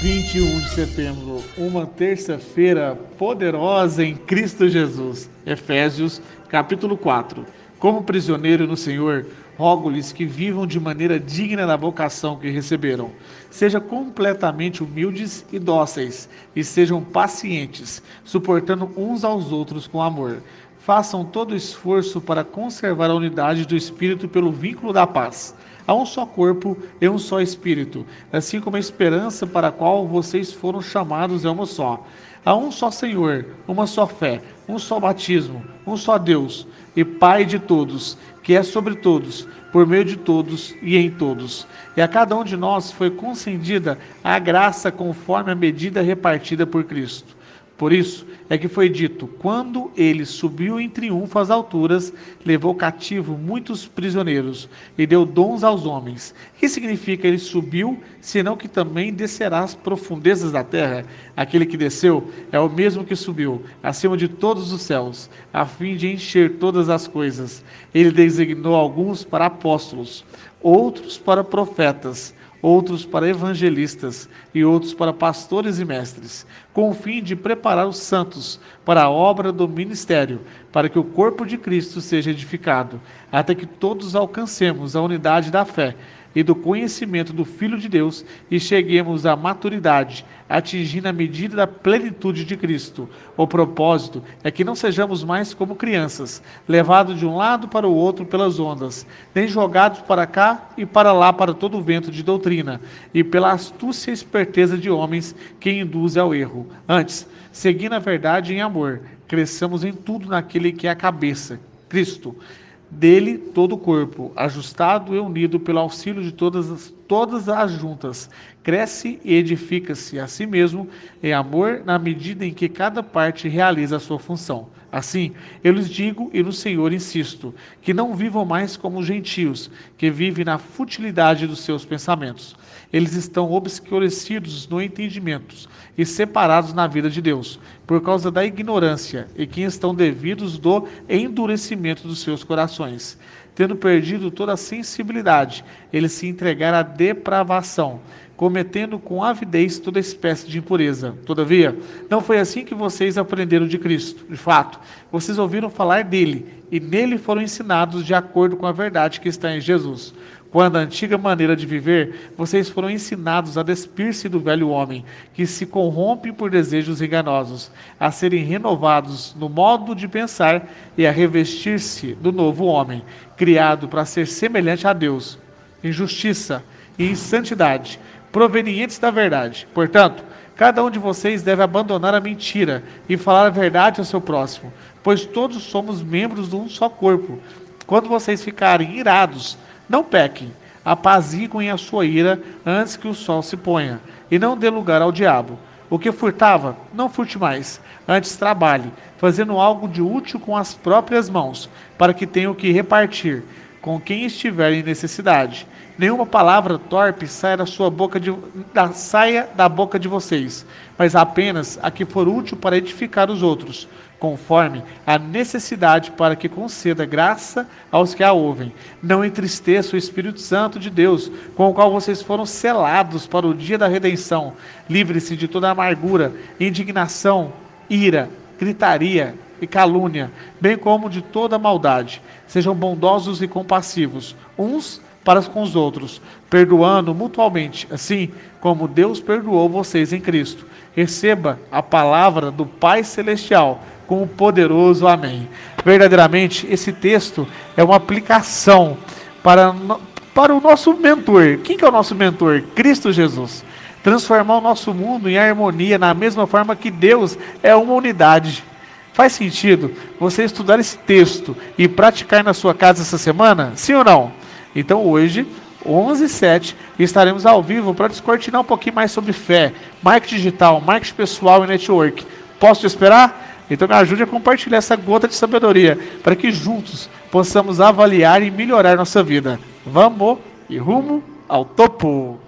21 de setembro, uma terça-feira poderosa em Cristo Jesus. Efésios, capítulo 4. Como prisioneiro no Senhor, rogo-lhes que vivam de maneira digna da vocação que receberam. Sejam completamente humildes e dóceis, e sejam pacientes, suportando uns aos outros com amor. Façam todo esforço para conservar a unidade do Espírito pelo vínculo da paz. Há um só corpo e um só espírito, assim como a esperança para a qual vocês foram chamados é uma só. Há um só Senhor, uma só fé, um só batismo, um só Deus e Pai de todos, que é sobre todos, por meio de todos e em todos. E a cada um de nós foi concedida a graça conforme a medida repartida por Cristo. Por isso é que foi dito: quando ele subiu em triunfo às alturas, levou cativo muitos prisioneiros e deu dons aos homens. O que significa ele subiu, senão que também descerá às profundezas da terra? Aquele que desceu é o mesmo que subiu, acima de todos os céus, a fim de encher todas as coisas. Ele designou alguns para apóstolos, outros para profetas outros para evangelistas e outros para pastores e mestres, com o fim de preparar os santos para a obra do ministério, para que o corpo de Cristo seja edificado, até que todos alcancemos a unidade da fé e do conhecimento do Filho de Deus e cheguemos à maturidade, atingindo a medida da plenitude de Cristo. O propósito é que não sejamos mais como crianças, levados de um lado para o outro pelas ondas, nem jogados para cá e para lá para todo o vento de doutrina, e pela astúcia e esperteza de homens que induzem ao erro. Antes, seguindo a verdade em amor, cresçamos em tudo naquele que é a cabeça, Cristo dele todo o corpo, ajustado e unido pelo auxílio de todas as, todas as juntas, cresce e edifica-se a si mesmo em amor na medida em que cada parte realiza a sua função. Assim, eu lhes digo e no Senhor insisto, que não vivam mais como gentios, que vivem na futilidade dos seus pensamentos. Eles estão obscurecidos no entendimento e separados na vida de Deus, por causa da ignorância, e que estão devidos do endurecimento dos seus corações. Tendo perdido toda a sensibilidade, eles se entregaram à depravação cometendo com avidez toda espécie de impureza. Todavia, não foi assim que vocês aprenderam de Cristo. De fato, vocês ouviram falar dele e nele foram ensinados de acordo com a verdade que está em Jesus. Quando a antiga maneira de viver, vocês foram ensinados a despir-se do velho homem, que se corrompe por desejos enganosos, a serem renovados no modo de pensar e a revestir-se do novo homem, criado para ser semelhante a Deus, em justiça e em santidade provenientes da verdade. Portanto, cada um de vocês deve abandonar a mentira e falar a verdade ao seu próximo, pois todos somos membros de um só corpo. Quando vocês ficarem irados, não pequem, apaziguem a sua ira antes que o sol se ponha, e não dê lugar ao diabo. O que furtava, não furte mais, antes trabalhe, fazendo algo de útil com as próprias mãos, para que tenha o que repartir com quem estiver em necessidade nenhuma palavra torpe saia da sua boca de, da, saia da boca de vocês, mas apenas a que for útil para edificar os outros, conforme a necessidade para que conceda graça aos que a ouvem. Não entristeça o Espírito Santo de Deus, com o qual vocês foram selados para o dia da redenção. Livre-se de toda amargura, indignação, ira, gritaria e calúnia, bem como de toda maldade. Sejam bondosos e compassivos, uns para com os outros, perdoando mutualmente, assim como Deus perdoou vocês em Cristo. Receba a palavra do Pai Celestial com o poderoso Amém. Verdadeiramente, esse texto é uma aplicação para, para o nosso mentor. Quem que é o nosso mentor? Cristo Jesus. transformar o nosso mundo em harmonia, na mesma forma que Deus é uma unidade. Faz sentido você estudar esse texto e praticar na sua casa essa semana? Sim ou não? Então hoje, 11 e 7, estaremos ao vivo para descortinar um pouquinho mais sobre fé, marketing digital, marketing pessoal e network. Posso te esperar? Então me ajude a compartilhar essa gota de sabedoria para que juntos possamos avaliar e melhorar nossa vida. Vamos e rumo ao topo!